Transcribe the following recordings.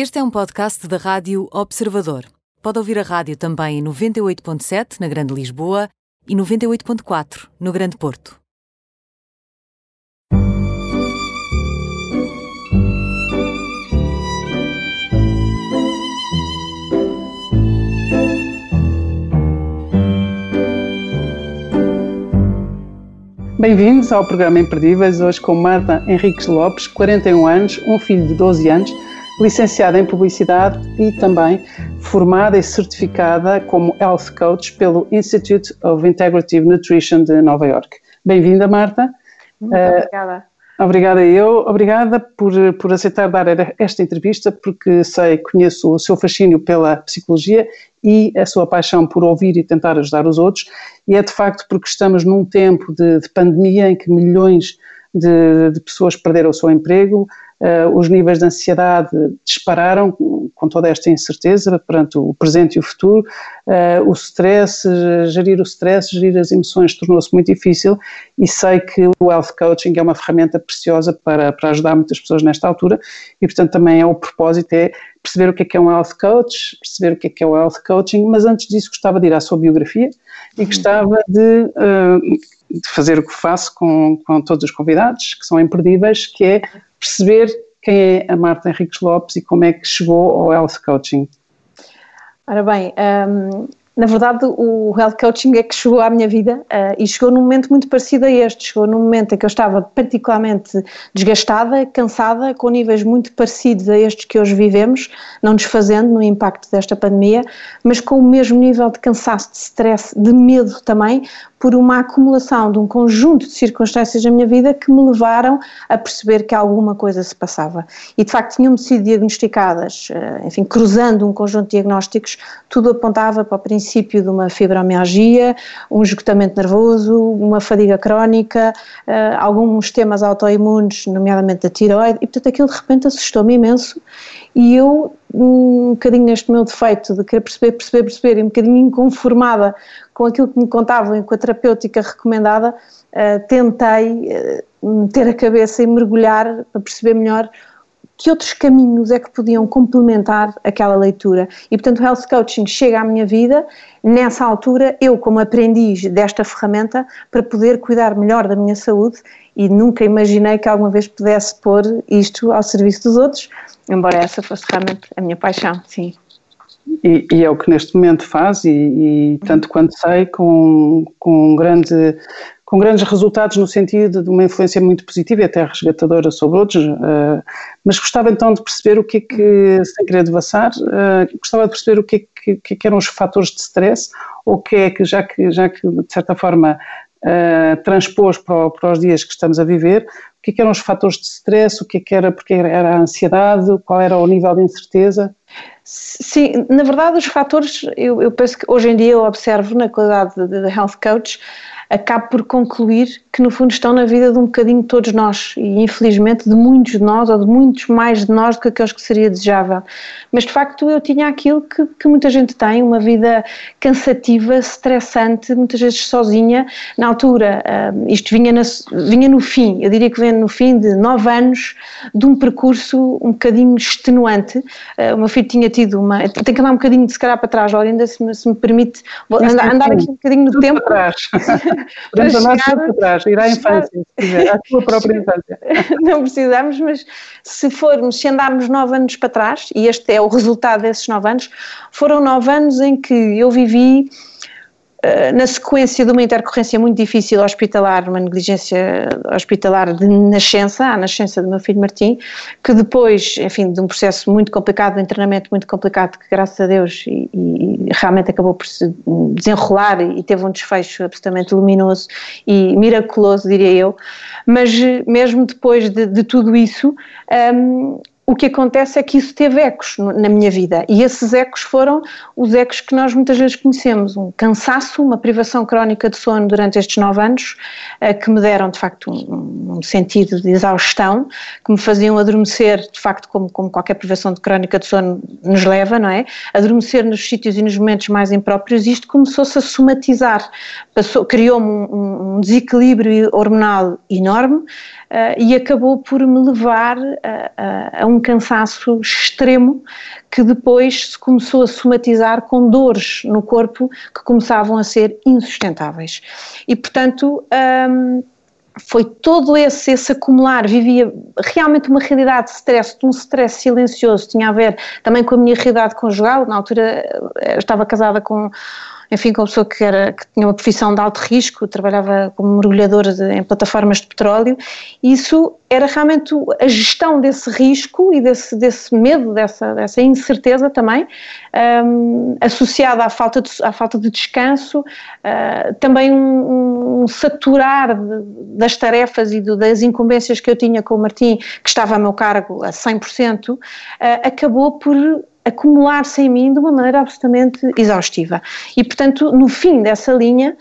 Este é um podcast da Rádio Observador. Pode ouvir a rádio também em 98.7 na Grande Lisboa e 98.4 no Grande Porto. Bem-vindos ao programa Imperdíveis, hoje com Marta Henriques Lopes, 41 anos, um filho de 12 anos, licenciada em Publicidade e também formada e certificada como Health Coach pelo Institute of Integrative Nutrition de Nova York. Bem-vinda, Marta. Muito obrigada. Obrigada eu, obrigada por, por aceitar dar esta entrevista, porque sei, conheço o seu fascínio pela psicologia e a sua paixão por ouvir e tentar ajudar os outros, e é de facto porque estamos num tempo de, de pandemia em que milhões de, de pessoas perderam o seu emprego, Uh, os níveis de ansiedade dispararam com toda esta incerteza perante o presente e o futuro. Uh, o stress, gerir o stress, gerir as emoções tornou-se muito difícil e sei que o health coaching é uma ferramenta preciosa para, para ajudar muitas pessoas nesta altura e, portanto, também é o propósito é perceber o que é que é um health coach, perceber o que é que é o health coaching, mas antes disso gostava de ir à sua biografia e gostava de, uh, de fazer o que faço com, com todos os convidados, que são imperdíveis, que é perceber quem é a Marta Henriques Lopes e como é que chegou ao Health Coaching. Ora bem, um, na verdade, o health coaching é que chegou à minha vida uh, e chegou num momento muito parecido a este. Chegou num momento em que eu estava particularmente desgastada, cansada, com níveis muito parecidos a estes que hoje vivemos, não desfazendo no impacto desta pandemia, mas com o mesmo nível de cansaço, de stress, de medo também, por uma acumulação de um conjunto de circunstâncias na minha vida que me levaram a perceber que alguma coisa se passava. E de facto tinham-me sido diagnosticadas, uh, enfim, cruzando um conjunto de diagnósticos, tudo apontava para o princípio de uma fibromialgia, um esgotamento nervoso, uma fadiga crónica, uh, alguns temas autoimunes, nomeadamente da tiroide, e portanto aquilo de repente assustou-me imenso e eu, um bocadinho neste meu defeito de querer perceber, perceber, perceber, e um bocadinho inconformada com aquilo que me contavam com a terapêutica recomendada, uh, tentei uh, meter a cabeça e mergulhar para perceber melhor que outros caminhos é que podiam complementar aquela leitura. E, portanto, o Health Coaching chega à minha vida nessa altura, eu como aprendiz desta ferramenta, para poder cuidar melhor da minha saúde e nunca imaginei que alguma vez pudesse pôr isto ao serviço dos outros, embora essa fosse realmente a minha paixão, sim. E, e é o que neste momento faz, e, e tanto quanto sei, com, com grande com grandes resultados no sentido de uma influência muito positiva e até resgatadora sobre outros, uh, mas gostava então de perceber o que é que, sem querer devassar, uh, gostava de perceber o que é que, que, é eram os fatores de stress, ou o que é que, já que, já que de certa forma uh, transpôs para, para, os dias que estamos a viver, que, é que eram os fatores de stress, o que é que era, porque era a ansiedade, qual era o nível de incerteza? Sim, na verdade os fatores, eu, eu penso que hoje em dia eu observo na qualidade de, de health coach, acabo por concluir que no fundo estão na vida de um bocadinho de todos nós e infelizmente de muitos de nós ou de muitos mais de nós do que aqueles que seria desejável. Mas de facto eu tinha aquilo que, que muita gente tem, uma vida cansativa, estressante, muitas vezes sozinha. Na altura, uh, isto vinha, na, vinha no fim, eu diria que vem no fim de nove anos de um percurso um bocadinho extenuante. Uh, o meu filho tinha tido uma. Tenho que andar um bocadinho de calhar para trás, ainda se me, se me permite andar, andar aqui um bocadinho no tempo. Para trás. Andar para trás, ir à infância, se quiser, à sua própria infância. Não precisamos, mas se formos, se andarmos nove anos para trás, e este é o resultado desses nove anos, foram nove anos em que eu vivi na sequência de uma intercorrência muito difícil hospitalar, uma negligência hospitalar de nascença, a nascença do meu filho Martim, que depois, enfim, de um processo muito complicado, de um treinamento muito complicado, que graças a Deus e, e realmente acabou por se desenrolar e teve um desfecho absolutamente luminoso e miraculoso, diria eu, mas mesmo depois de, de tudo isso, um, o que acontece é que isso teve ecos na minha vida. E esses ecos foram os ecos que nós muitas vezes conhecemos, um cansaço, uma privação crónica de sono durante estes nove anos, eh, que me deram de facto um, um sentido de exaustão, que me faziam adormecer, de facto como, como, qualquer privação de crónica de sono nos leva, não é? Adormecer nos sítios e nos momentos mais impróprios. Isto começou-se a somatizar, criou-me um, um desequilíbrio hormonal enorme, e acabou por me levar a, a, a, um um cansaço extremo que depois se começou a somatizar com dores no corpo que começavam a ser insustentáveis. E, portanto, hum, foi todo esse, esse acumular, vivia realmente uma realidade de stress, de um stress silencioso, tinha a ver também com a minha realidade conjugal, na altura eu estava casada com enfim, com uma pessoa que, era, que tinha uma profissão de alto risco, trabalhava como mergulhadora de, em plataformas de petróleo, isso era realmente a gestão desse risco e desse, desse medo, dessa, dessa incerteza também, um, associada à falta de, à falta de descanso, uh, também um, um saturar de, das tarefas e do, das incumbências que eu tinha com o Martim, que estava a meu cargo a 100%, uh, acabou por acumular-se em mim de uma maneira absolutamente exaustiva. E, portanto, no fim dessa linha,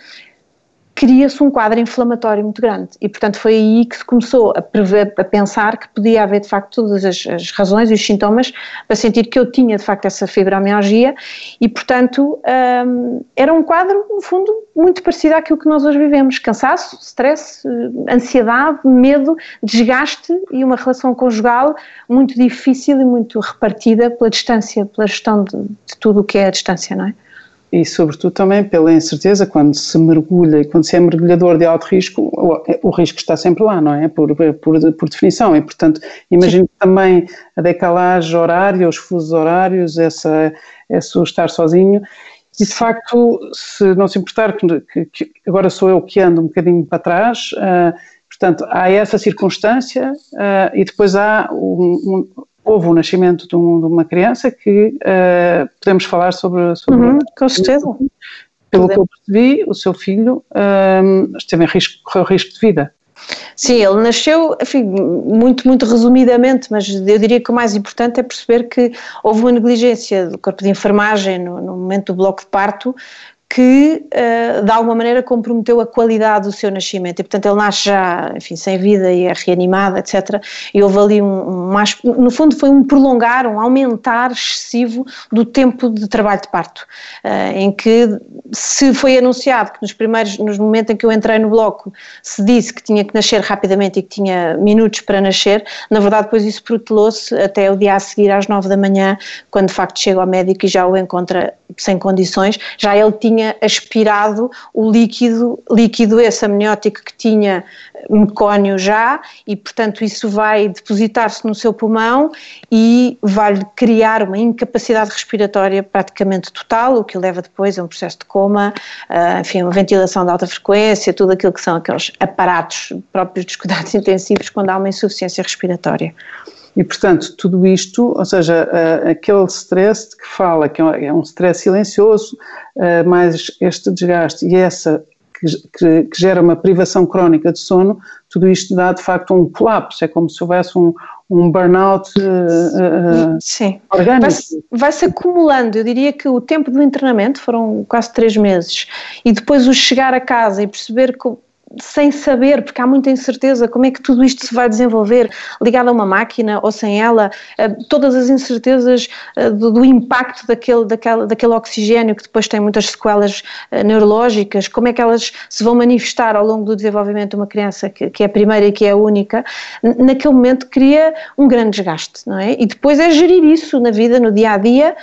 cria-se um quadro inflamatório muito grande. E portanto foi aí que se começou a, prever, a pensar que podia haver de facto todas as, as, razões e os sintomas para sentir que eu tinha de facto essa fibromialgia. E portanto um, era um quadro no fundo muito parecido àquilo que nós hoje vivemos, cansaço, stress, ansiedade, medo, desgaste e uma relação conjugal muito difícil e muito repartida pela distância, pela gestão de, de tudo o que é a distância, não é? E, sobretudo, também pela incerteza, quando se mergulha e quando se é mergulhador de alto risco, o, o risco está sempre lá, não é? Por, por, por definição. E, portanto, imagino Sim. também a decalagem horária, os fusos horários, essa, esse estar sozinho. E, de facto, se não se importar, que, que agora sou eu que ando um bocadinho para trás, uh, portanto, há essa circunstância uh, e depois há um, um houve o nascimento de, um, de uma criança que uh, podemos falar sobre. sobre uhum, com certeza. Pelo que eu percebi, o seu filho uh, esteve em risco, correu risco de vida. Sim, ele nasceu, enfim, muito, muito resumidamente, mas eu diria que o mais importante é perceber que houve uma negligência do corpo de enfermagem no, no momento do bloco de parto que uh, de alguma maneira comprometeu a qualidade do seu nascimento e portanto ele nasce já, enfim, sem vida e é reanimado, etc. E houve ali um, um no fundo foi um prolongar, um aumentar excessivo do tempo de trabalho de parto, uh, em que se foi anunciado que nos primeiros, nos momentos em que eu entrei no bloco, se disse que tinha que nascer rapidamente e que tinha minutos para nascer, na verdade depois isso protelou-se até o dia a seguir às nove da manhã, quando de facto chega ao médico e já o encontra sem condições, já ele tinha aspirado o líquido, líquido esse amniótico que tinha mecónio já e portanto isso vai depositar-se no seu pulmão e vai criar uma incapacidade respiratória praticamente total, o que leva depois a um processo de coma, uh, enfim, uma ventilação de alta frequência, tudo aquilo que são aqueles aparatos próprios dos cuidados intensivos quando há uma insuficiência respiratória. E, portanto, tudo isto, ou seja, aquele stress de que fala, que é um é stress silencioso, mais este desgaste e essa que, que, gera uma privação crónica de sono, tudo isto dá de facto um colapso, é como se houvesse um, um burnout uh, Sim. orgânico. Vai-se vai acumulando, eu diria que o tempo do internamento foram quase três meses, e depois o chegar a casa e perceber que sem saber, porque há muita incerteza, como é que tudo isto se vai desenvolver, ligado a uma máquina ou sem ela, eh, todas as incertezas eh, do, do impacto daquele, daquele, daquele oxigênio que depois tem muitas sequelas eh, neurológicas, como é que elas se vão manifestar ao longo do desenvolvimento de uma criança que, que é a primeira e que é a única, naquele momento cria um grande desgaste, não é? E depois é gerir isso na vida, no dia a dia,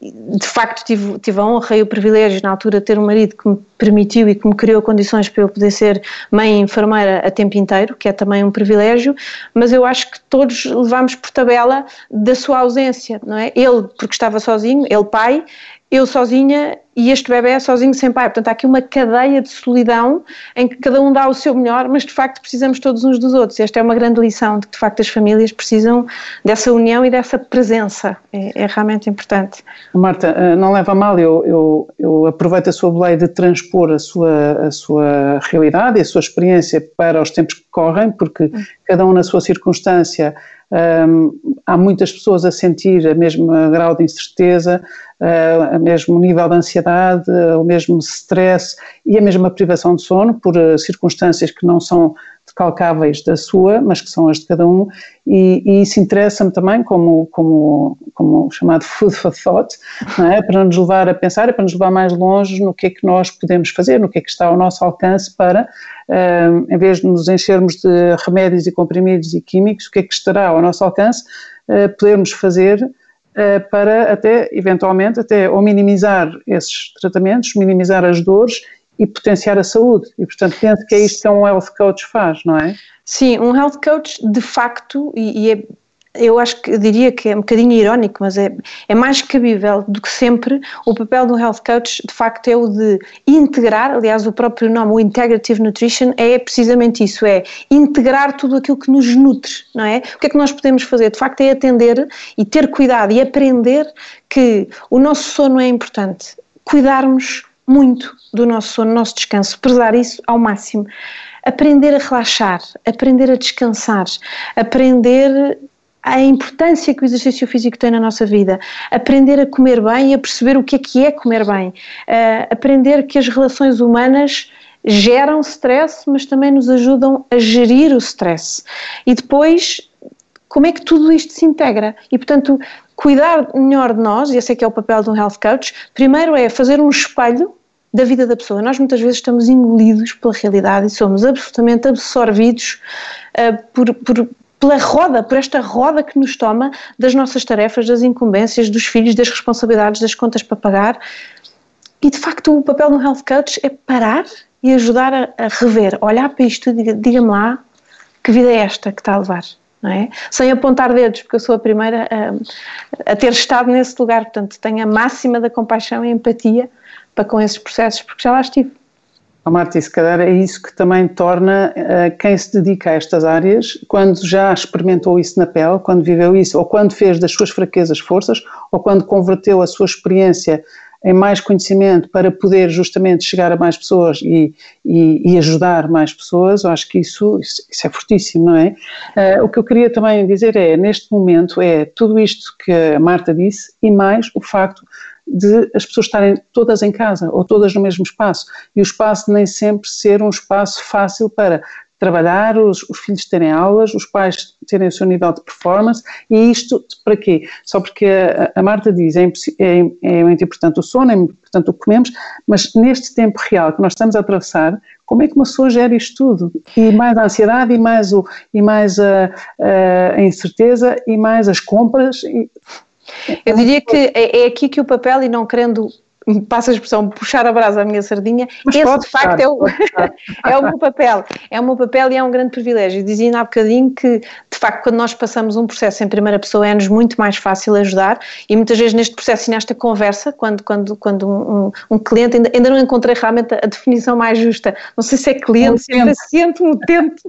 de facto tive, tive a honra e o privilégio na altura de ter um marido que me permitiu e que me criou condições para eu poder ser mãe e enfermeira a tempo inteiro, que é também um privilégio, mas eu acho que todos levamos por tabela da sua ausência, não é? Ele porque estava sozinho, ele pai, eu sozinha e este bebê é sozinho sem pai. Portanto, há aqui uma cadeia de solidão em que cada um dá o seu melhor, mas de facto precisamos todos uns dos outros. Esta é uma grande lição de que de facto as famílias precisam dessa união e dessa presença. É, é realmente importante. Marta, eh, não leva a mal, eu, eu, eu aproveito a sua boleia de transpor a sua, a sua realidade e a sua experiência para os tempos que correm, porque hum. cada um na sua circunstância. Um, há muitas pessoas a sentir a mesma grau de incerteza, uh, o mesmo nível de ansiedade, uh, o mesmo stress e a mesma privação de sono por uh, circunstâncias que não são de calcáveis da sua, mas que são as de cada um, e, e isso interessa-me também como, como, como chamado food for thought, é? para nos levar a pensar e para nos levar mais longe no que é que nós podemos fazer, no que é que está ao nosso alcance para, uh, em vez de nos enchermos de remédios e comprimidos e químicos, o que é que estará ao nosso alcance, uh, podermos fazer para até, eventualmente, até ou minimizar esses tratamentos, minimizar as dores e potenciar a saúde. E, portanto, penso que é isto que um health coach faz, não é? Sim, um health coach, de facto, e, e é, eu acho que eu diria que é um bocadinho irónico, mas é, é mais cabível do que sempre. O papel do health coach, de facto, é o de integrar, aliás, o próprio nome, o Integrative Nutrition, é precisamente isso: é integrar tudo aquilo que nos nutre, não é? O que é que nós podemos fazer? De facto, é atender e ter cuidado e aprender que o nosso sono é importante, cuidarmos muito do nosso sono, do nosso descanso, prezar isso ao máximo. Aprender a relaxar, aprender a descansar, aprender a importância que o exercício físico tem na nossa vida, aprender a comer bem e a perceber o que é que é comer bem, uh, aprender que as relações humanas geram stress, mas também nos ajudam a gerir o stress. E depois, como é que tudo isto se integra? E, portanto, cuidar melhor de nós, e esse é que é o papel de um health coach, primeiro é fazer um espelho da vida da pessoa. Nós muitas vezes estamos engolidos pela realidade e somos absolutamente absorvidos uh, por, por, pela roda, por esta roda que nos toma das nossas tarefas, das incumbências, dos filhos, das responsabilidades, das contas para pagar. E de facto o papel do health coach é parar e ajudar a, a rever, olhar para isto e diga-me lá que vida é esta que está a levar é? Sem apontar dedos, porque eu sou a primeira a, a ter estado nesse lugar, portanto tenho a máxima da compaixão e empatia para com esses processos, porque já lá estive. Oh, Marta, e se calhar é isso que também torna uh, quem se dedica a estas áreas, quando já experimentou isso na pele, quando viveu isso, ou quando fez das suas fraquezas forças, ou quando converteu a sua experiência em mais conhecimento para poder justamente chegar a mais pessoas e, e, e ajudar mais pessoas, eu acho que isso, isso, isso é fortíssimo, não é? Uh, o que eu queria também dizer é, neste momento, é tudo isto que a Marta disse e mais o facto de as pessoas estarem todas em casa ou todas no mesmo espaço e o espaço nem sempre ser um espaço fácil para trabalhar, os, os, filhos terem aulas, os pais terem o seu nível de performance, e isto para quê? Só porque a, a Marta diz, é, é, é, muito importante o sono, é importante o que comemos, mas neste tempo real que nós estamos a atravessar, como é que uma pessoa gera isto tudo? E mais a ansiedade, e mais, o, e mais a, a, a incerteza, e mais as compras. E... Eu diria que é, é aqui que o papel, e não querendo passa a expressão, puxar a brasa à minha sardinha, Mas esse de facto é o, é o meu papel, é o meu papel e é um grande privilégio. Dizia há bocadinho que, de facto, quando nós passamos um processo em primeira pessoa é-nos muito mais fácil ajudar e muitas vezes neste processo e nesta conversa, quando, quando, quando um, um cliente, ainda, ainda, não encontrei realmente a, definição mais justa, não sei se é cliente, se é paciente, mutente,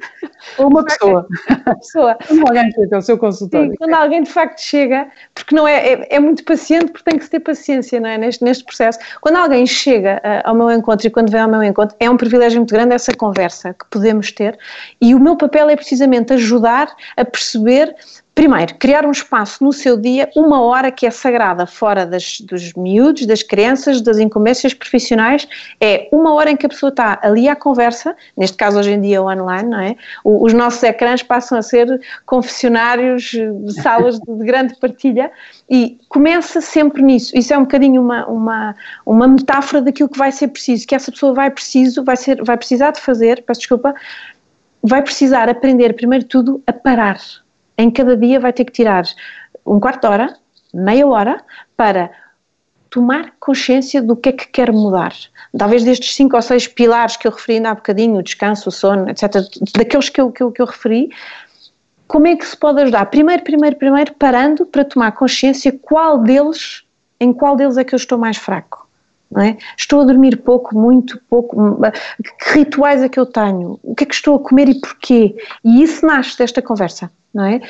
ou uma pessoa. uma pessoa. Quando alguém chega ao seu consultório. Sim, quando alguém de facto chega, porque não é, é, é muito paciente, porque tem que se ter paciência, não é? Neste, neste processo processo. Quando alguém chega uh, ao meu encontro e quando vem ao meu encontro, é um privilégio muito grande essa conversa que podemos ter e o meu papel é precisamente ajudar a perceber Primeiro, criar um espaço no seu dia, uma hora que é sagrada, fora das, dos miúdos, das crianças, das incumbências profissionais, é uma hora em que a pessoa está ali à conversa, neste caso hoje em dia online, não é? Os nossos ecrãs passam a ser confessionários, salas de grande partilha e começa sempre nisso. Isso é um bocadinho uma, uma, uma metáfora daquilo que vai ser preciso, que essa pessoa vai preciso, vai, ser, vai precisar de fazer, peço desculpa, vai precisar aprender primeiro de tudo a parar em cada dia vai ter que tirar um quarto de hora, meia hora, para tomar consciência do que é que quer mudar. Talvez destes cinco ou seis pilares que eu referi ainda há bocadinho, o descanso, o sono, etc., daqueles que eu, que eu, que eu referi, como é que se pode ajudar? Primeiro, primeiro, primeiro, parando para tomar consciência qual deles, em qual deles é que eu estou mais fraco. É? Estou a dormir pouco, muito pouco, que rituais é que eu tenho? O que é que estou a comer e porquê? E isso nasce desta conversa não é?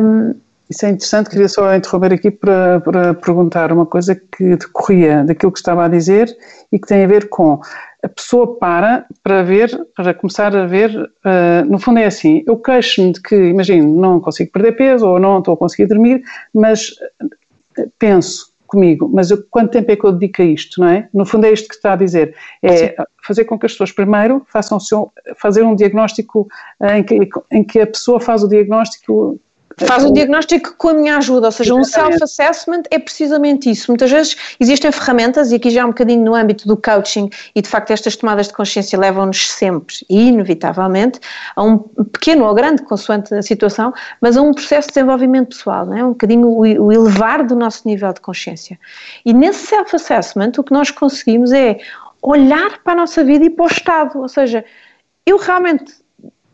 Um, isso é interessante, queria só interromper aqui para, para perguntar uma coisa que decorria daquilo que estava a dizer e que tem a ver com a pessoa para para ver, para começar a ver, uh, no fundo é assim, eu queixo-me de que, imagino, não consigo perder peso ou não estou a conseguir dormir, mas penso, comigo, mas eu, quanto tempo é que eu dedico a isto, não é? No fundo é isto que está a dizer, é Sim. fazer com que as pessoas primeiro façam seu, fazer um diagnóstico em que, em que a pessoa faz o diagnóstico Faz o diagnóstico com a minha ajuda, ou seja, Exatamente. um self-assessment é precisamente isso. Muitas vezes existem ferramentas, e aqui já um bocadinho no âmbito do coaching, e de facto estas tomadas de consciência levam-nos sempre, e inevitavelmente, a um pequeno ou grande, consoante a situação, mas a um processo de desenvolvimento pessoal, não é? um bocadinho o, o elevar do nosso nível de consciência. E nesse self-assessment o que nós conseguimos é olhar para a nossa vida e para o estado, ou seja, eu realmente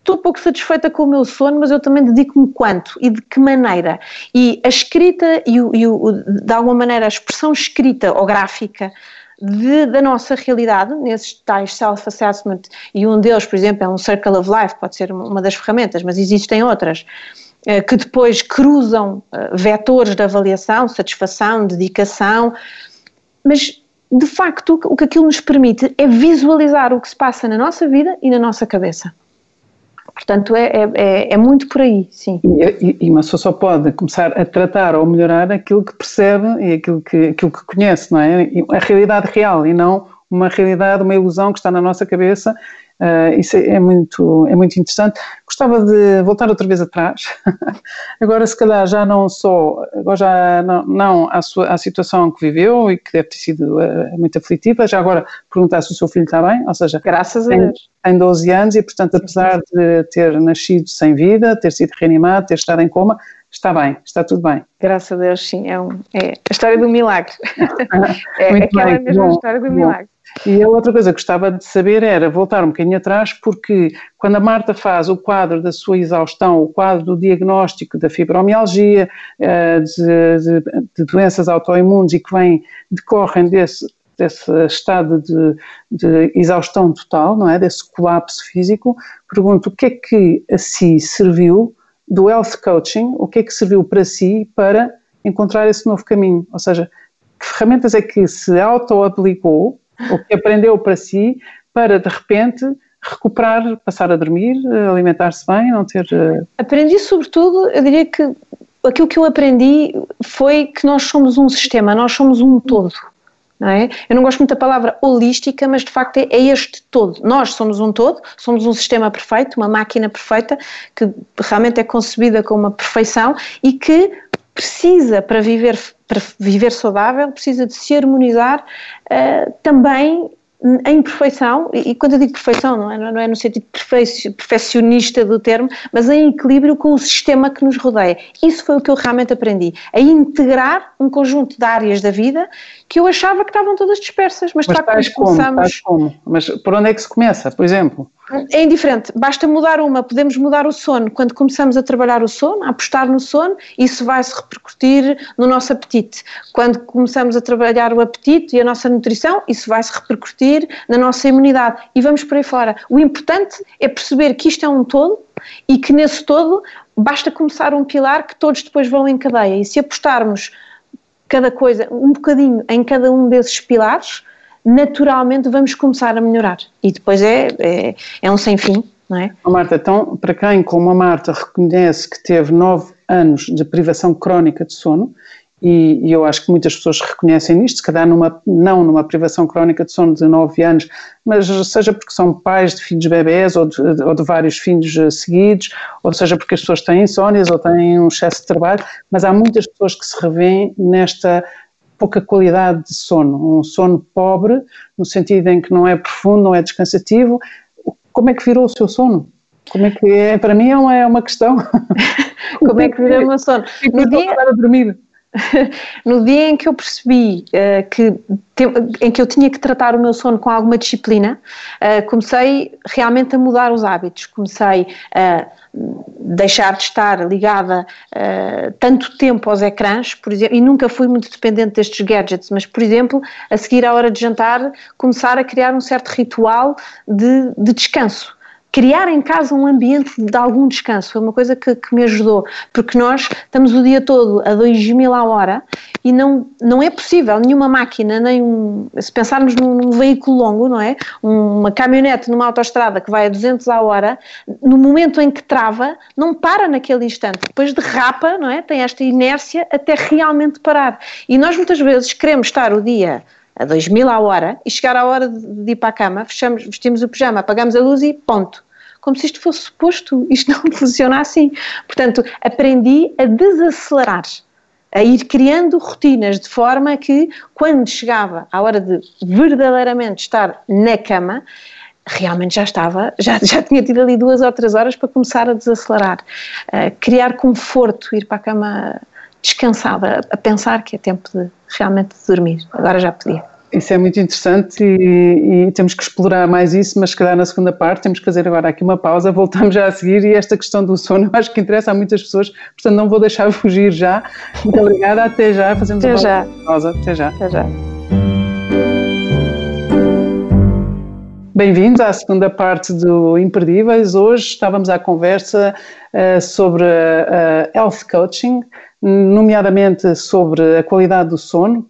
estou pouco satisfeita com o meu sono, mas eu também dedico-me quanto e de que maneira. E a escrita e, o, e o, de alguma maneira a expressão escrita ou gráfica de, da nossa realidade, nesses tais self-assessment, e um deles, por exemplo, é um Circle of Life, pode ser uma das ferramentas, mas existem outras, eh, que depois cruzam eh, vetores de avaliação, satisfação, dedicação, mas de facto o que aquilo nos permite é visualizar o que se passa na nossa vida e na nossa cabeça. Portanto, é, é, é, é, muito por aí, sim. E, e, uma pessoa só pode começar a tratar ou melhorar aquilo que percebe e aquilo que, aquilo que conhece, não é? A realidade real e não uma realidade, uma ilusão que está na nossa cabeça Uh, isso é, muito, é muito interessante. Gostava de voltar outra vez atrás. agora, se calhar, já não só, agora já não, não à, sua, à situação que viveu e que deve ter sido uh, muito aflitiva, já agora perguntar se o seu filho está bem, ou seja, graças tem, a Deus. Tem 12 anos e, portanto, apesar de ter nascido sem vida, ter sido reanimado, ter estado em coma, está bem, está tudo bem. Graças a Deus, sim, é, um, é a história do milagre. é Muito aquela bem, mesma bom, história do bom. milagre. E a outra coisa que gostava de saber era voltar um bocadinho atrás, porque quando a Marta faz o quadro da sua exaustão, o quadro do diagnóstico da fibromialgia, eh, de, de, de doenças autoimunes e que vem, decorrem desse, desse estado de, de, exaustão total, não é? Desse colapso físico, pergunto o que é que a si serviu do health coaching, o que é que serviu para si para encontrar esse novo caminho? Ou seja, que ferramentas é que se auto-aplicou o que aprendeu para si, para de repente recuperar, passar a dormir, alimentar-se bem, não ter. Eh, aprendi sobretudo, eu diria que aquilo que eu aprendi foi que nós somos um sistema, nós somos um todo. Não é? Eu não gosto muito da palavra holística, mas de facto é, é este todo. Nós somos um todo, somos um sistema perfeito, uma máquina perfeita, que realmente é concebida com uma perfeição e que precisa, para viver, para viver saudável, precisa de se harmonizar uh, também em perfeição, e quando eu digo perfeição, não é, não é no sentido perfeccionista do termo, mas em equilíbrio com o sistema que nos rodeia. Isso foi o que eu realmente aprendi, a integrar um conjunto de áreas da vida que eu achava que estavam todas dispersas, mas, mas como, começamos... como? Mas por onde é que se começa, por exemplo? É indiferente, basta mudar uma, podemos mudar o sono. Quando começamos a trabalhar o sono, a apostar no sono, isso vai se repercutir no nosso apetite. Quando começamos a trabalhar o apetite e a nossa nutrição, isso vai se repercutir na nossa imunidade. E vamos por aí fora. O importante é perceber que isto é um todo e que nesse todo basta começar um pilar que todos depois vão em cadeia. E se apostarmos cada coisa, um bocadinho em cada um desses pilares, naturalmente vamos começar a melhorar. E depois é, é, é um sem fim, não é? Oh, Marta, então, para quem, como a Marta, reconhece que teve nove anos de privação crónica de sono, e, e, eu acho que muitas pessoas reconhecem nisto, se calhar numa, não numa privação crónica de sono de 9 anos, mas seja porque são pais de filhos bebés ou de, ou de vários filhos eh, seguidos, ou seja porque as pessoas têm insónias ou têm um excesso de trabalho, mas há muitas pessoas que se revêem nesta pouca qualidade de sono, um sono pobre, no sentido em que não é profundo, não é descansativo. Como é que virou o seu sono? Como é que é? Para mim é uma, é uma questão. Como é que virou o meu sono? No dia... a dormir. no dia em que eu percebi uh, que te, em que eu tinha que tratar o meu sono com alguma disciplina, uh, comecei realmente a mudar os hábitos. Comecei a deixar de estar ligada uh, tanto tempo aos ecrãs, por exemplo, e nunca fui muito dependente destes gadgets, mas, por exemplo, a seguir à hora de jantar, começar a criar um certo ritual de, de descanso criar em casa um ambiente de algum descanso foi uma coisa que, que, me ajudou, porque nós estamos o dia todo a 2 mil a hora e não, não é possível nenhuma máquina, nem um, se pensarmos num, num veículo longo, não é? Uma caminhonete numa autoestrada que vai a 200 a hora, no momento em que trava, não para naquele instante, depois derrapa, não é? Tem esta inércia até realmente parar. E nós muitas vezes queremos estar o dia a 2000 a hora e chegar à hora de ir para a cama, fechamos, vestimos o pijama, apagamos a luz e ponto. Como se isto fosse suposto, isto não funciona assim. Portanto, aprendi a desacelerar, a ir criando rotinas de forma que, quando chegava à hora de verdadeiramente estar na cama, realmente já estava, já, já tinha tido ali duas ou três horas para começar a desacelerar. Uh, criar conforto, ir para a cama descansada, a pensar que é tempo de realmente de dormir. Agora já podia. Isso é muito interessante e, e, temos que explorar mais isso, mas se calhar na segunda parte temos que fazer agora aqui uma pausa, voltamos já a seguir e esta questão do sono acho que interessa a muitas pessoas, portanto não vou deixar fugir já. Muito obrigada, até já, fazemos até uma já. pausa. Até já. Até já. Bem-vindos à segunda parte do Imperdíveis. Hoje estávamos à conversa uh, sobre uh, health coaching, nomeadamente sobre a qualidade do sono.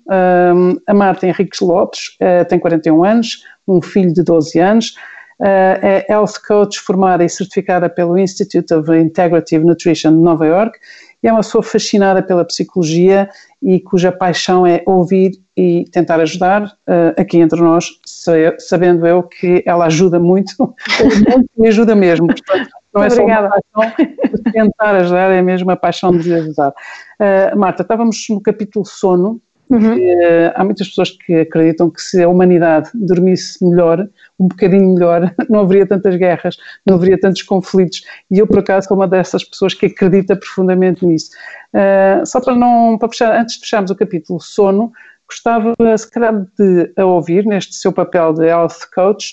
a Marta Henriques Lopes uh, tem 41 anos, um filho de 12 anos, uh, é health coach formada e certificada pelo Institute of Integrative Nutrition de Nova York e é uma pessoa fascinada pela psicologia e cuja paixão é ouvir e tentar ajudar, uh, aqui entre nós, sabendo eu que ela ajuda muito, e ajuda mesmo. Portanto, não é Obrigada. só uma paixão de tentar ajudar, é mesmo a paixão de ajudar. Uh, Marta, estávamos no capítulo sono. Uhum. Que, uh, há muitas pessoas que acreditam que se a humanidade dormisse melhor, um bocadinho melhor, não haveria tantas guerras, não haveria tantos conflitos. E eu, por acaso, sou uma dessas pessoas que acredita profundamente nisso. Uh, só para não, para fechar, antes de fecharmos o capítulo sono, gostava, se calhar, de a ouvir neste seu papel de health coach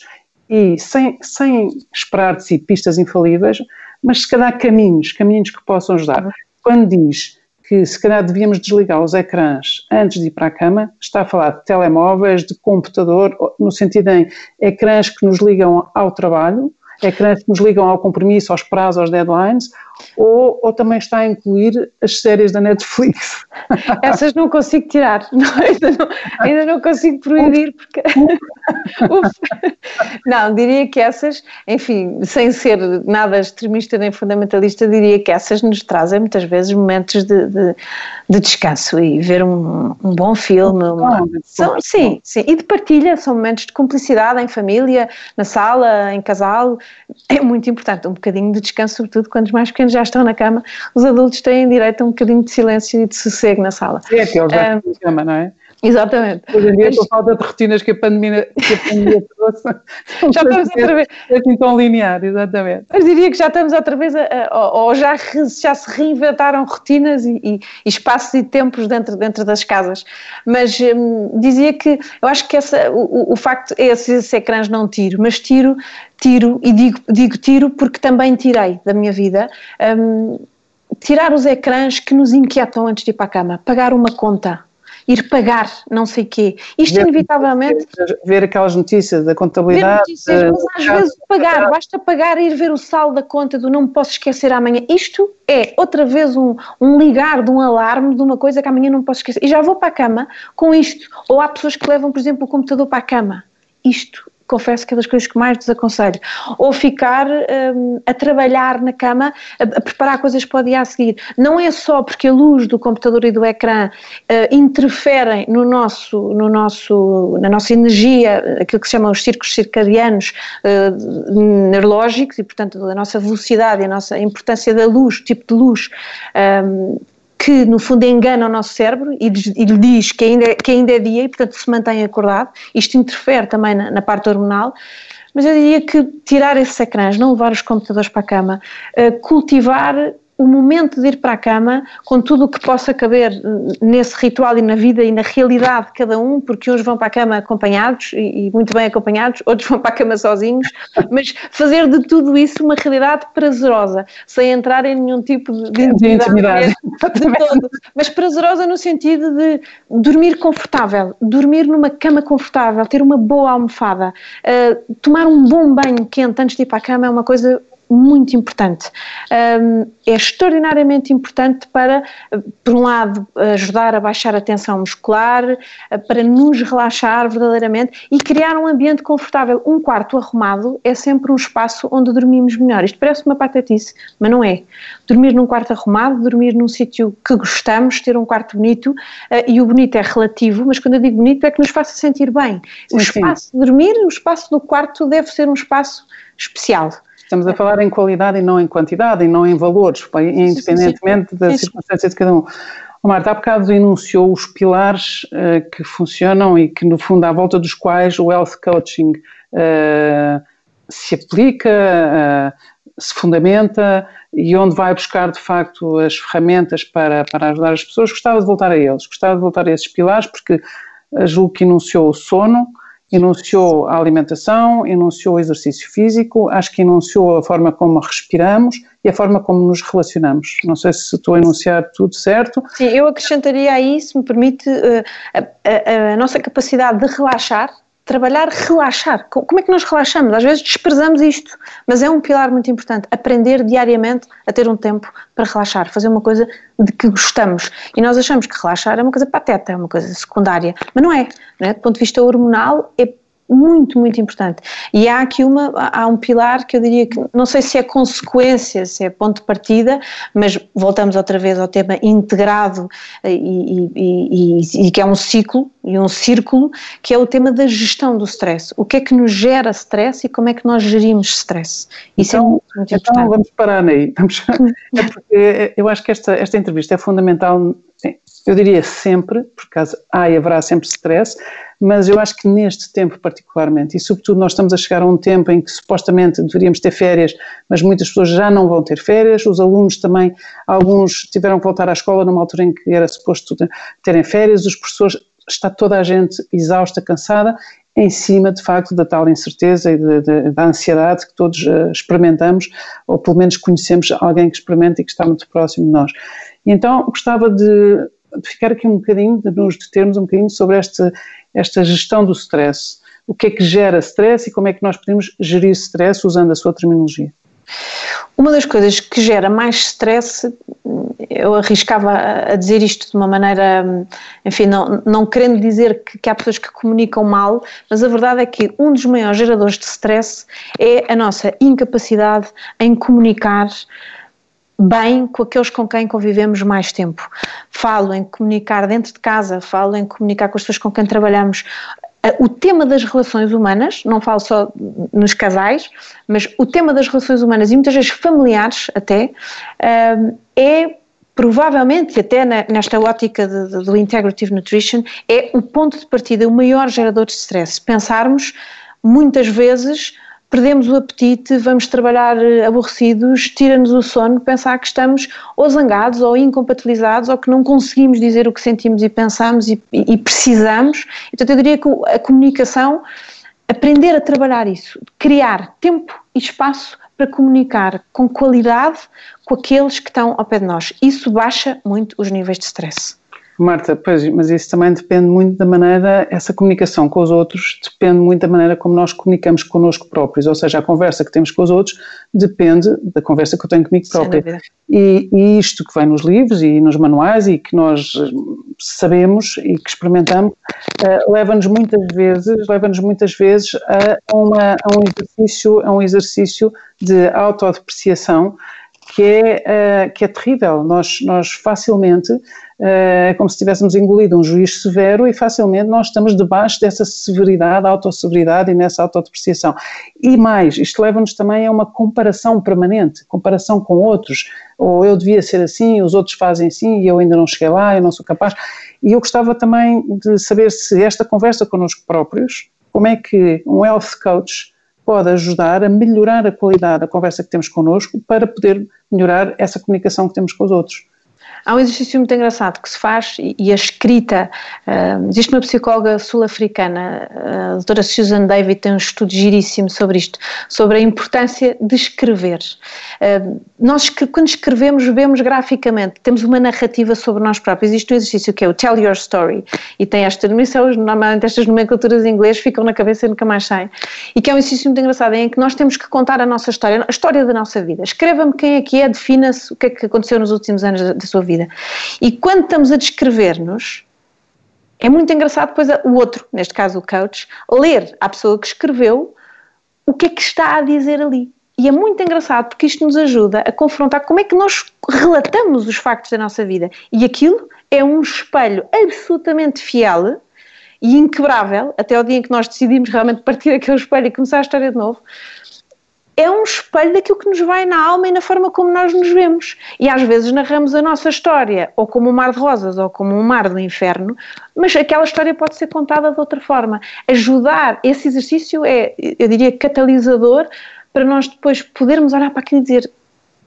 e sem, sem esperar de si pistas infalíveis, mas se calhar caminhos, caminhos que possam ajudar. Quando diz que se calhar devíamos desligar os ecrãs antes de ir para a cama, está a falar de telemóveis, de computador, no sentido em ecrãs que nos ligam ao trabalho, ecrãs que nos ligam ao compromisso, aos prazos, aos deadlines, ou, ou também está a incluir as séries da Netflix? Essas não consigo tirar, não, ainda, não, ainda, não, consigo proibir porque. não, diria que essas, enfim, sem ser nada extremista nem fundamentalista, diria que essas nos trazem muitas vezes momentos de, de, de descanso e ver um, um bom filme. Uma, são, sim, sim, e de partilha, são momentos de cumplicidade em família, na sala, em casal. É muito importante, um bocadinho de descanso, sobretudo quando os mais pequenos já estão na cama, os adultos têm direito a um bocadinho de silêncio e de sossego na sala. É, que eles já um, na cama, não é? Exatamente. Hoje em dia, por falta de rotinas que a pandemia, que a pandemia trouxe, já estamos outra vez. É assim tão linear, exatamente. Mas diria que já estamos outra vez, a, a, ou já, já se reinventaram rotinas e, e, e, espaços e tempos dentro, dentro das casas. Mas hum, dizia que eu acho que essa, o, o facto é esses ecrãs não tiro, mas tiro, tiro, e digo, digo tiro porque também tirei da minha vida. Hum, tirar os ecrãs que nos inquietam antes de ir para a cama, pagar uma conta ir pagar não sei quê. Isto ver, inevitavelmente. Ver aquelas notícias da contabilidade. Notícias, mas às vezes pagar, basta pagar e ir ver o saldo da conta do não me posso esquecer amanhã. Isto é outra vez um, um ligar de um alarme de uma coisa que amanhã não posso esquecer. E já vou para a cama com isto. Ou há pessoas que levam, por exemplo, o computador para a cama. Isto confesso que é das coisas que mais desaconselho. Ou ficar um, a trabalhar na cama, a, a, preparar coisas para o dia a seguir. Não é só porque a luz do computador e do ecrã uh, interferem no nosso, no nosso, na nossa energia, aquilo que se chama os círculos circadianos uh, neurológicos e, portanto, a nossa velocidade a nossa importância da luz, tipo de luz, um, que no fundo engana o nosso cérebro e, lhe diz que ainda, é, que ainda é dia e portanto se mantém acordado. Isto interfere também na, na parte hormonal. Mas eu diria que tirar esses ecrãs, não levar os computadores para a cama, uh, cultivar o momento de ir para a cama, com tudo o que possa caber nesse ritual e na vida e na realidade de cada um, porque uns vão para a cama acompanhados e, e, muito bem acompanhados, outros vão para a cama sozinhos, mas fazer de tudo isso uma realidade prazerosa, sem entrar em nenhum tipo de, de intimidade, de. De mas prazerosa no sentido de dormir confortável, dormir numa cama confortável, ter uma boa almofada, uh, tomar um bom banho quente antes de ir para a cama é uma coisa muito importante. Um, é extraordinariamente importante para, por um lado, ajudar a baixar a tensão muscular, para nos relaxar verdadeiramente e criar um ambiente confortável. Um quarto arrumado é sempre um espaço onde dormimos melhor. Isto parece uma patetice, mas não é. Dormir num quarto arrumado, dormir num sítio que gostamos, ter um quarto bonito, uh, e o bonito é relativo, mas quando eu digo bonito é que nos faça sentir bem. O espaço de dormir, o espaço do quarto deve ser um espaço especial. Estamos a falar em qualidade e não em quantidade, e não em valores, independentemente sim, sim. da circunstância de cada um. O Marta, há bocado enunciou os pilares uh, que funcionam e que, no fundo, à volta dos quais o health coaching uh, se aplica, uh, se fundamenta e onde vai buscar, de facto, as ferramentas para, para ajudar as pessoas. Gostava de voltar a eles, gostava de voltar a esses pilares, porque julgo que enunciou o sono, enunciou a alimentação, enunciou o exercício físico, acho que enunciou a forma como respiramos e a forma como nos relacionamos. Não sei se estou a enunciar tudo certo. Sim, eu acrescentaria aí, se me permite, eh, a, a, a nossa capacidade de relaxar trabalhar, relaxar. Como é que nós relaxamos? Às vezes desprezamos isto, mas é um pilar muito importante. Aprender diariamente a ter um tempo para relaxar, fazer uma coisa de que gostamos. E nós achamos que relaxar é uma coisa pateta, é uma coisa secundária, mas não é. É? Do ponto de vista hormonal, é muito, muito importante. E há aqui uma, há um pilar que eu diria que, não sei se é consequência, se é ponto de partida, mas voltamos outra vez ao tema integrado e, e, e, e que é um ciclo e um círculo, que é o tema da gestão do stress. O que é que nos gera stress e como é que nós gerimos stress? Isso é então, é muito, muito então importante. Vamos parar aí. Vamos, é porque eu acho que esta, esta entrevista é fundamental, eu diria sempre, por causa há e haverá sempre stress, mas eu acho que neste tempo particularmente, e sobretudo nós estamos a chegar a um tempo em que supostamente deveríamos ter férias, mas muitas pessoas já não vão ter férias, os alunos também, alguns tiveram que voltar à escola numa altura em que era suposto terem férias, os professores, está toda a gente exausta, cansada, em cima de facto da tal incerteza e de, de, da ansiedade que todos uh, experimentamos, ou pelo menos conhecemos alguém que experimenta e que está muito próximo de nós. Então gostava de de ficar aqui um bocadinho, de nos determos um bocadinho sobre esta, esta gestão do stress. O que é que gera stress e como é que nós podemos gerir stress usando a sua terminologia? Uma das coisas que gera mais stress, eu arriscava a dizer isto de uma maneira, enfim, não, não querendo dizer que, que, há pessoas que comunicam mal, mas a verdade é que um dos maiores geradores de stress é a nossa incapacidade em comunicar bem com aqueles com quem convivemos mais tempo. Falo em comunicar dentro de casa, falo em comunicar com as pessoas com quem trabalhamos. O tema das relações humanas, não falo só nos casais, mas o tema das relações humanas e muitas vezes familiares até, hum, é provavelmente, até nesta ótica do Integrative Nutrition, é o ponto de partida, o maior gerador de stress. Pensarmos muitas vezes perdemos o apetite, vamos trabalhar eh, aborrecidos, tira-nos o sono, pensar que estamos ou zangados ou incompatibilizados ou que não conseguimos dizer o que sentimos e pensamos e, e precisamos. Então eu diria que a comunicação, aprender a trabalhar isso, criar tempo e espaço para comunicar com qualidade com aqueles que estão ao pé de nós. Isso baixa muito os níveis de stress. Marta, pois, mas isso também depende muito da maneira, essa comunicação com os outros depende muito da maneira como nós comunicamos connosco próprios, ou seja, a conversa que temos com os outros depende da conversa que eu tenho comigo própria. E, e, isto que vem nos livros e nos manuais e que nós eh, sabemos e que experimentamos, uh, leva-nos muitas vezes, leva-nos muitas vezes a, uma, a um exercício, a um exercício de autodepreciação que é, uh, que é terrível. Nós, nós facilmente eh, é como se tivéssemos engolido um juiz severo e facilmente nós estamos debaixo dessa severidade, autosseveridade e nessa autodepreciação. E mais, isto leva-nos também a uma comparação permanente, comparação com outros, ou eu devia ser assim, os outros fazem assim e eu ainda não cheguei lá, eu não sou capaz. E eu gostava também de saber se esta conversa connosco próprios, como é que um health coach pode ajudar a melhorar a qualidade da conversa que temos connosco para poder melhorar essa comunicação que temos com os outros. Há um exercício muito engraçado que se faz e a escrita. Uh, existe uma psicóloga sul-africana, a doutora Susan David, tem um estudo giríssimo sobre isto, sobre a importância de escrever. Uh, nós, quando escrevemos, vemos graficamente, temos uma narrativa sobre nós próprios. Existe um exercício que é o Tell Your Story e tem esta demissão, normalmente estas nomenclaturas em inglês ficam na cabeça e nunca mais saem. E que é um exercício muito engraçado em que nós temos que contar a nossa história, a história da nossa vida. Escreva-me quem é que é, defina-se o que é que aconteceu nos últimos anos da sua vida vida. E quando estamos a descrever-nos, é muito engraçado depois o outro, neste caso o coach, ler à pessoa que escreveu o que é que está a dizer ali. E é muito engraçado porque isto nos ajuda a confrontar como é que nós relatamos os factos da nossa vida. E aquilo é um espelho absolutamente fiel e inquebrável, até o dia em que nós decidimos realmente partir daquele espelho e começar a história de novo, é um espelho daquilo que nos vai na alma e na forma como nós nos vemos. E às vezes narramos a nossa história, ou como um mar de rosas, ou como um mar do inferno, mas aquela história pode ser contada de outra forma. Ajudar, esse exercício é, eu diria, catalisador para nós depois podermos olhar para aquilo e dizer: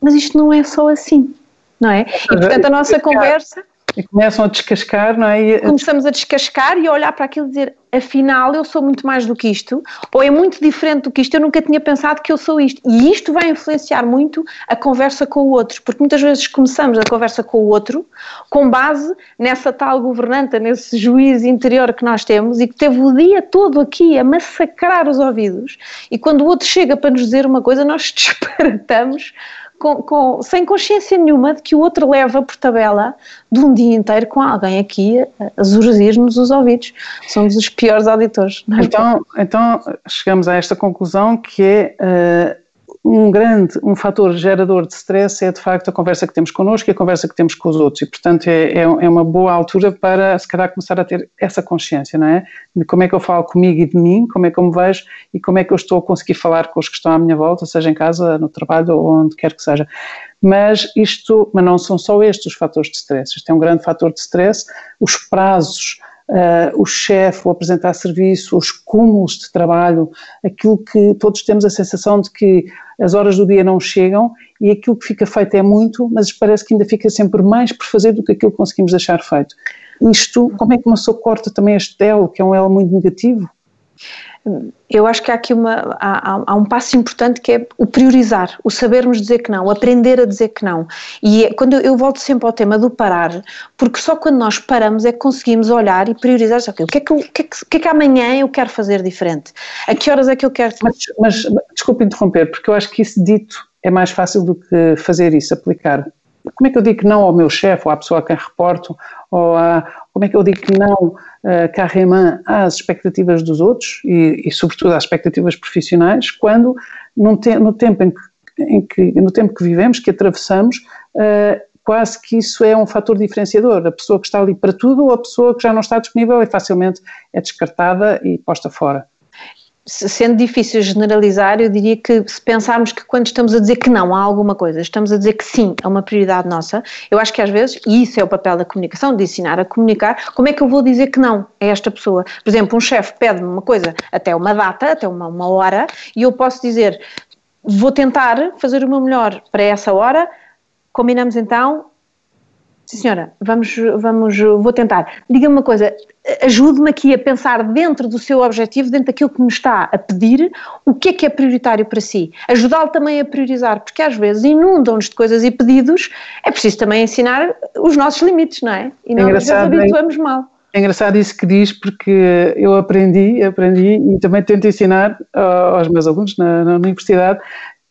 mas isto não é só assim, não é? E portanto a nossa conversa e começam a descascar, não é? Começamos a descascar e a olhar para aquilo e dizer, afinal eu sou muito mais do que isto, ou é muito diferente do que isto, eu nunca tinha pensado que eu sou isto. E isto vai influenciar muito a conversa com o outro, porque muitas vezes começamos a conversa com o outro com base nessa tal governanta, nesse juiz interior que nós temos e que teve o dia todo aqui a massacrar os ouvidos. E quando o outro chega para nos dizer uma coisa, nós disparatamos com, com, sem consciência nenhuma de que o outro leva por tabela de um dia inteiro com alguém aqui a, zurzir-nos os ouvidos. Somos os piores auditores. É? Então, então, chegamos a esta conclusão que é uh, um grande, um fator gerador de stress é de facto a conversa que temos connosco e a conversa que temos com os outros e portanto é, é, é, uma boa altura para se calhar começar a ter essa consciência, não é? De como é que eu falo comigo e de mim, como é que eu me vejo e como é que eu estou a conseguir falar com os que estão à minha volta, seja em casa, no trabalho ou onde quer que seja. Mas isto, mas não são só estes os fatores de stress, isto é um grande fator de stress, os prazos, uh, o chefe, o apresentar serviço, os cúmulos de trabalho, aquilo que todos temos a sensação de que as horas do dia não chegam e aquilo que fica feito é muito, mas parece que ainda fica sempre mais por fazer do que aquilo que conseguimos deixar feito. Isto, como é que uma pessoa corta também este elo, que é um elo muito negativo? Eu acho que há aqui uma, há, há, um passo importante que é o priorizar, o sabermos dizer que não, aprender a dizer que não. E é, quando eu, eu, volto sempre ao tema do parar, porque só quando nós paramos é que conseguimos olhar e priorizar, okay, o, que é que, o, que é que, que é que amanhã eu quero fazer diferente? A que horas é que eu quero... Mas, mas desculpe interromper, porque eu acho que isso dito é mais fácil do que fazer isso, aplicar. Como é que eu digo que não ao meu chefe, ou à pessoa a quem reporto, ou a, como é que eu digo que não uh, carrément às expectativas dos outros e, e, sobretudo às expectativas profissionais, quando no, te, no tempo em que, em que, no tempo que vivemos, que atravessamos, uh, quase que isso é um fator diferenciador, a pessoa que está ali para tudo ou a pessoa que já não está disponível e facilmente é descartada e posta fora sendo difícil generalizar, eu diria que se pensarmos que quando estamos a dizer que não a alguma coisa, estamos a dizer que sim a uma prioridade nossa, eu acho que às vezes, e isso é o papel da comunicação, de ensinar a comunicar, como é que eu vou dizer que não a esta pessoa? Por exemplo, um chefe pede-me uma coisa até uma data, até uma, uma hora, e eu posso dizer, vou tentar fazer o meu melhor para essa hora, combinamos então, Sim, senhora, vamos, vamos, vou tentar. Diga-me uma coisa, ajude-me aqui a pensar dentro do seu objetivo, dentro daquilo que me está a pedir, o que é que é prioritário para si. Ajudá-lo também a priorizar, porque às vezes inundam-nos de coisas e pedidos, é preciso também ensinar os nossos limites, não é? E não nos habituamos mal. É engraçado isso que diz, porque eu aprendi, aprendi e também tento ensinar aos meus alunos na, na universidade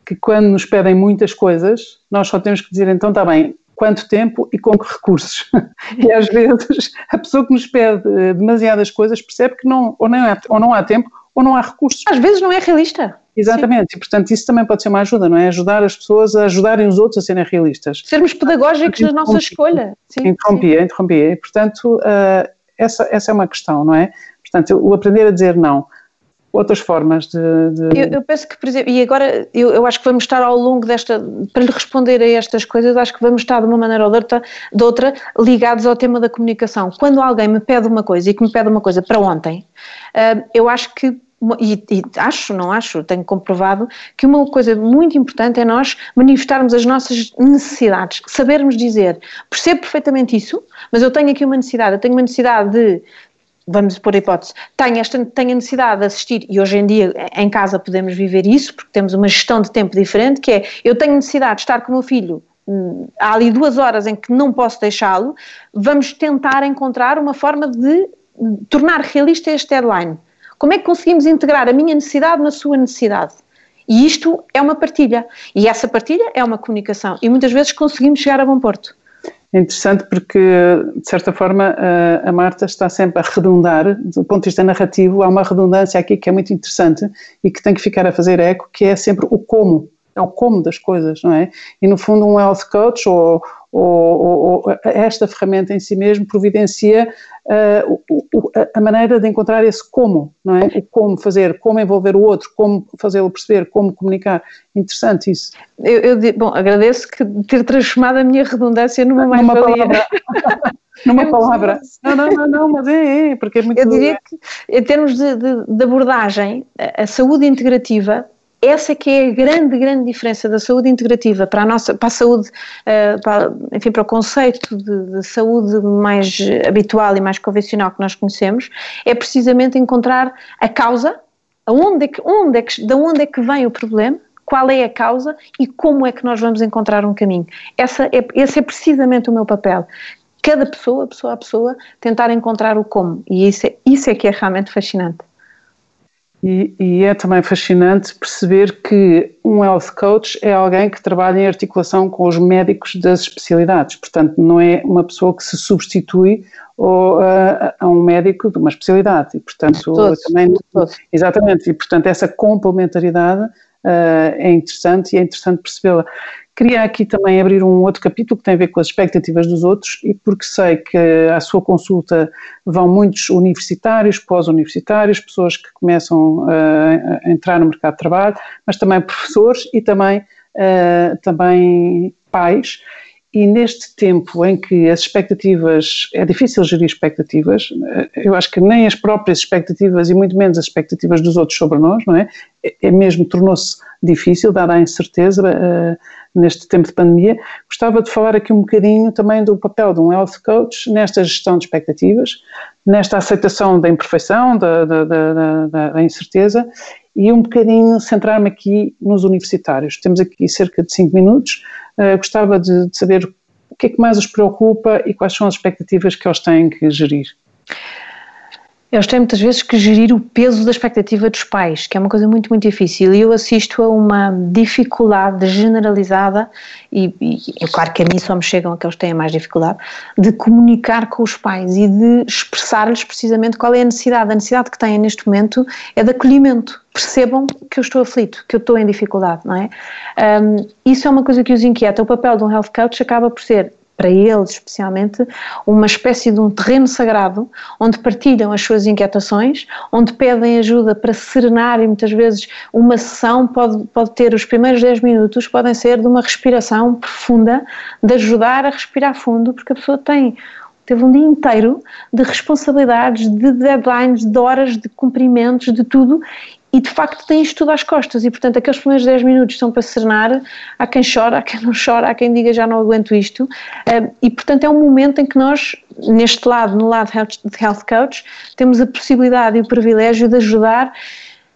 que quando nos pedem muitas coisas, nós só temos que dizer então está bem, quanto tempo e com que recursos. e às vezes a pessoa que nos pede eh, demasiadas coisas percebe que não, ou, não há, ou não há tempo ou não há recursos. Às vezes não é realista. Exatamente, Sim. e portanto isso também pode ser uma ajuda, não é? Ajudar as pessoas a ajudarem os outros a serem realistas. Sermos pedagógicos na nossa escolha. Sim, interrompia, interrompia. E portanto uh, essa, essa é uma questão, não é? Portanto, o aprender a dizer não outras formas de. de... Eu, eu, penso que, por exemplo, e agora eu, eu, acho que vamos estar ao longo desta, para lhe responder a estas coisas, acho que vamos estar de uma maneira ou de outra, de outra ligados ao tema da comunicação. Quando alguém me pede uma coisa e que me pede uma coisa para ontem, uh, eu acho que e, e, acho, não acho, tenho comprovado que uma coisa muito importante é nós manifestarmos as nossas necessidades, sabermos dizer, percebo perfeitamente isso, mas eu tenho aqui uma necessidade, eu tenho uma necessidade de vamos pôr a hipótese, tenho, esta, tenho a necessidade de assistir, e hoje em dia em casa podemos viver isso, porque temos uma gestão de tempo diferente, que é, eu tenho necessidade de estar com o meu filho, hum, há ali duas horas em que não posso deixá-lo, vamos tentar encontrar uma forma de tornar realista este deadline. Como é que conseguimos integrar a minha necessidade na sua necessidade? E isto é uma partilha. E essa partilha é uma comunicação. E muitas vezes conseguimos chegar a bom porto. É interessante porque, de certa forma, a Marta está sempre a redundar, do ponto de vista narrativo, há uma redundância aqui que é muito interessante e que tem que ficar a fazer eco, que é sempre o como, é o como das coisas, não é? E, no fundo, um health coach ou, ou, ou esta ferramenta em si mesmo providencia uh, a maneira de encontrar esse como, não é? O como fazer, como envolver o outro, como fazê-lo perceber, como comunicar. Interessante isso. Eu, eu bom, agradeço que ter transformado a minha redundância numa mais-valia. numa é palavra. Não, não, não, não, mas é, é, porque é muito. Eu diria que, em termos de, de, de abordagem, a, a saúde integrativa essa que é a grande, grande diferença da saúde integrativa para a nossa, para a saúde, uh, para, enfim, para o conceito de, de, saúde mais habitual e mais convencional que nós conhecemos, é precisamente encontrar a causa, aonde é que, onde é que, de onde é que vem o problema, qual é a causa e como é que nós vamos encontrar um caminho. Essa é, esse é precisamente o meu papel. Cada pessoa, pessoa a pessoa, tentar encontrar o como. E isso é, isso é que é realmente fascinante. E, e, é também fascinante perceber que um health coach é alguém que trabalha em articulação com os médicos das especialidades, portanto, não é uma pessoa que se substitui ou, a, a um médico de uma especialidade. E, portanto, todos, também. Todos. Exatamente, e, portanto, essa complementaridade uh, é interessante e é interessante percebê-la. Queria aqui também abrir um outro capítulo que tem a ver com as expectativas dos outros e porque sei que à sua consulta vão muitos universitários, pós-universitários, pessoas que começam a entrar no mercado de trabalho, mas também professores e também, uh, também pais. E neste tempo em que as expectativas, é difícil gerir expectativas, eh, eu acho que nem as próprias expectativas e muito menos as expectativas dos outros sobre nós, não é? É, é mesmo, tornou-se difícil, dada a incerteza, neste tempo de pandemia. Gostava de falar aqui um bocadinho também do papel de um health coach nesta gestão de expectativas, nesta aceitação da imperfeição, da, da, da, da incerteza e um bocadinho centrar-me aqui nos universitários. Temos aqui cerca de 5 minutos. Uh, gostava de, de saber o que é que mais os preocupa e quais são as expectativas que eles têm que gerir. Eles têm muitas vezes que gerir o peso da expectativa dos pais, que é uma coisa muito, muito difícil. E eu assisto a uma dificuldade generalizada, e, e é claro que a mim só me chegam aqueles que têm mais dificuldade, de comunicar com os pais e de expressar-lhes precisamente qual é a necessidade. A necessidade que têm neste momento é de acolhimento. Percebam que eu estou aflito, que eu estou em dificuldade, não é? Um, isso é uma coisa que os inquieta. O papel de um health coach acaba por ser para eles especialmente, uma espécie de um terreno sagrado onde partilham as suas inquietações, onde pedem ajuda para serenar e muitas vezes uma sessão pode, pode ter os primeiros 10 minutos, podem ser de uma respiração profunda, de ajudar a respirar fundo, porque a pessoa tem teve um dia inteiro de responsabilidades, de deadlines, de horas, de cumprimentos, de tudo, e de facto tem isto tudo às costas. E portanto aqueles primeiros 10 minutos são para serenar, há quem chora, há quem não chora, há quem diga já não aguento isto. E portanto é um momento em que nós, neste lado, no lado de Health Coach, temos a possibilidade e o privilégio de ajudar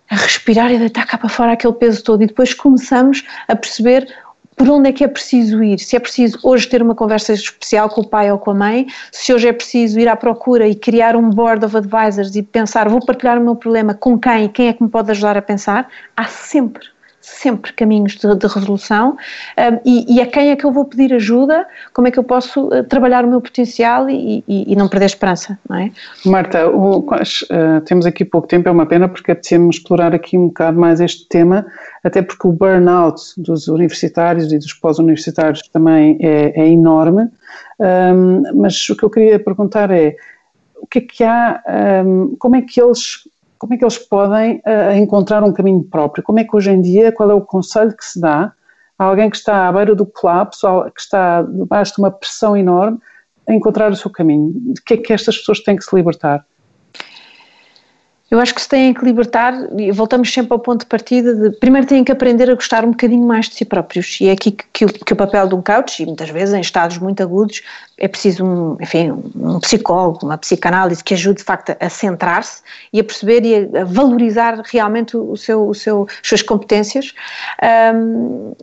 a respirar e deitar cá para fora aquele peso todo. E depois começamos a perceber por onde é que é preciso ir? Se é preciso hoje ter uma conversa especial com o pai ou com a mãe, se hoje é preciso ir à procura e criar um board of advisors e pensar, vou partilhar o meu problema com quem e quem é que me pode ajudar a pensar, há sempre sempre caminhos de, de resolução. Um, e, e, a quem é que eu vou pedir ajuda, como é que eu posso uh, trabalhar o meu potencial e, e, e, não perder esperança, não é? Marta, o, uh, temos aqui pouco tempo, é uma pena porque apetecemos explorar aqui um bocado mais este tema, até porque o burnout dos universitários e dos pós-universitários também é, é enorme, um, mas o que eu queria perguntar é, o que é que há, um, como é que eles como é que eles podem uh, encontrar um caminho próprio? Como é que hoje em dia, qual é o conselho que se dá a alguém que está à beira do colapso, que está debaixo de uma pressão enorme, a encontrar o seu caminho? De que é que estas pessoas têm que se libertar? Eu acho que se têm que libertar, e voltamos sempre ao ponto de partida de primeiro têm que aprender a gostar um bocadinho mais de si próprios. E é aqui que, que, o, que o, papel de um coach, e muitas vezes em estados muito agudos, é preciso um, enfim, um psicólogo, uma psicanálise que ajude de facto a centrar-se e a perceber e a, a valorizar realmente o seu, o seu, as suas competências. Um,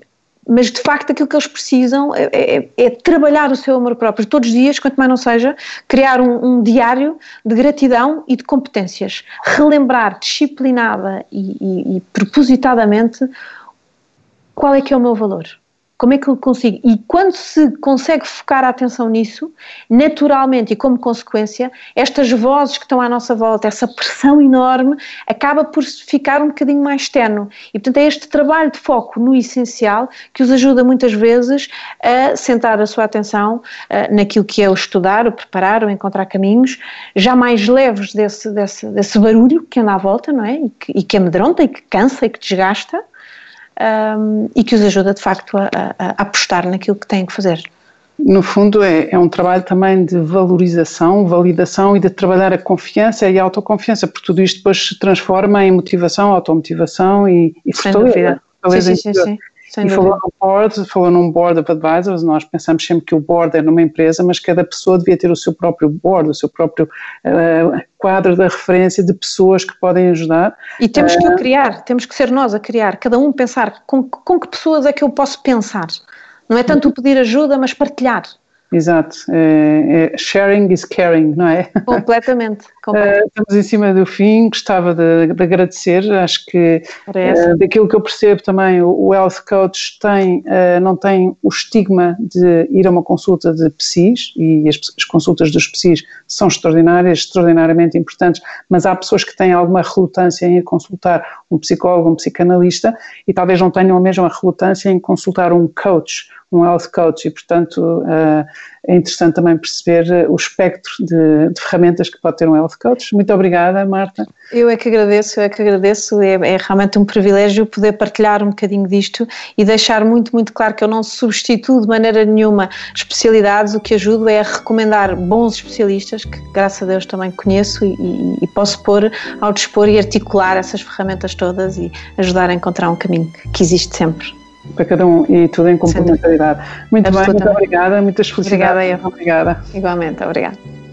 mas de facto aquilo que eles precisam é, é, é, trabalhar o seu amor próprio todos os dias, quanto mais não seja, criar um, um diário de gratidão e de competências, relembrar disciplinada e, e, e propositadamente qual é que é o meu valor, como é que eu consigo? E quando se consegue focar a atenção nisso, naturalmente e como consequência, estas vozes que estão à nossa volta, essa pressão enorme, acaba por ficar um bocadinho mais tenue. E portanto é este trabalho de foco no essencial que os ajuda muitas vezes a centrar a sua atenção uh, naquilo que é o estudar, o preparar, o encontrar caminhos, já mais leves desse, desse, desse barulho que anda à volta, não é? E que, e que amedronta e que cansa e que desgasta um, e que os ajuda de facto a, a, a, apostar naquilo que têm que fazer. No fundo, é, é um trabalho também de valorização, validação e de trabalhar a confiança e a autoconfiança, porque tudo isto depois se transforma em motivação, automotivação e, e fortaleza. Sim, sim, sim, sim. Sem e falou num board, falou num board of advisors, nós pensamos sempre que o board é numa empresa, mas cada pessoa devia ter o seu próprio board, o seu próprio uh, quadro da referência de pessoas que podem ajudar. E temos que o eh, criar, temos que ser nós a criar, cada um pensar com, com que pessoas é que eu posso pensar. Não é tanto pedir ajuda, mas partilhar. Exato. É, é, sharing is caring, não é? Completamente. completamente. Uh, estamos em cima do fim, gostava de, de agradecer. Acho que uh, daquilo que eu percebo também, o, o Health Coach tem, uh, não tem o estigma de ir a uma consulta de PSIs e as, as, consultas dos PSIs são extraordinárias, extraordinariamente importantes, mas há pessoas que têm alguma relutância em ir consultar um psicólogo, um psicanalista e talvez não tenham a mesma relutância em consultar um coach um health coach e, portanto, uh, é interessante também perceber eh, o espectro de, de, ferramentas que pode ter um health coach. Muito obrigada, Marta. Eu é que agradeço, eu é que agradeço. É, é, realmente um privilégio poder partilhar um bocadinho disto e deixar muito, muito claro que eu não substituo de maneira nenhuma especialidades. O que ajudo é a recomendar bons especialistas, que graças a Deus também conheço e, e, e posso pôr ao dispor e articular essas ferramentas todas e ajudar a encontrar um caminho que existe sempre para cada um e tudo em complementaridade. Muito bem, muito obrigada, muitas felicidades. Obrigada, eu. Obrigada. Igualmente, obrigada.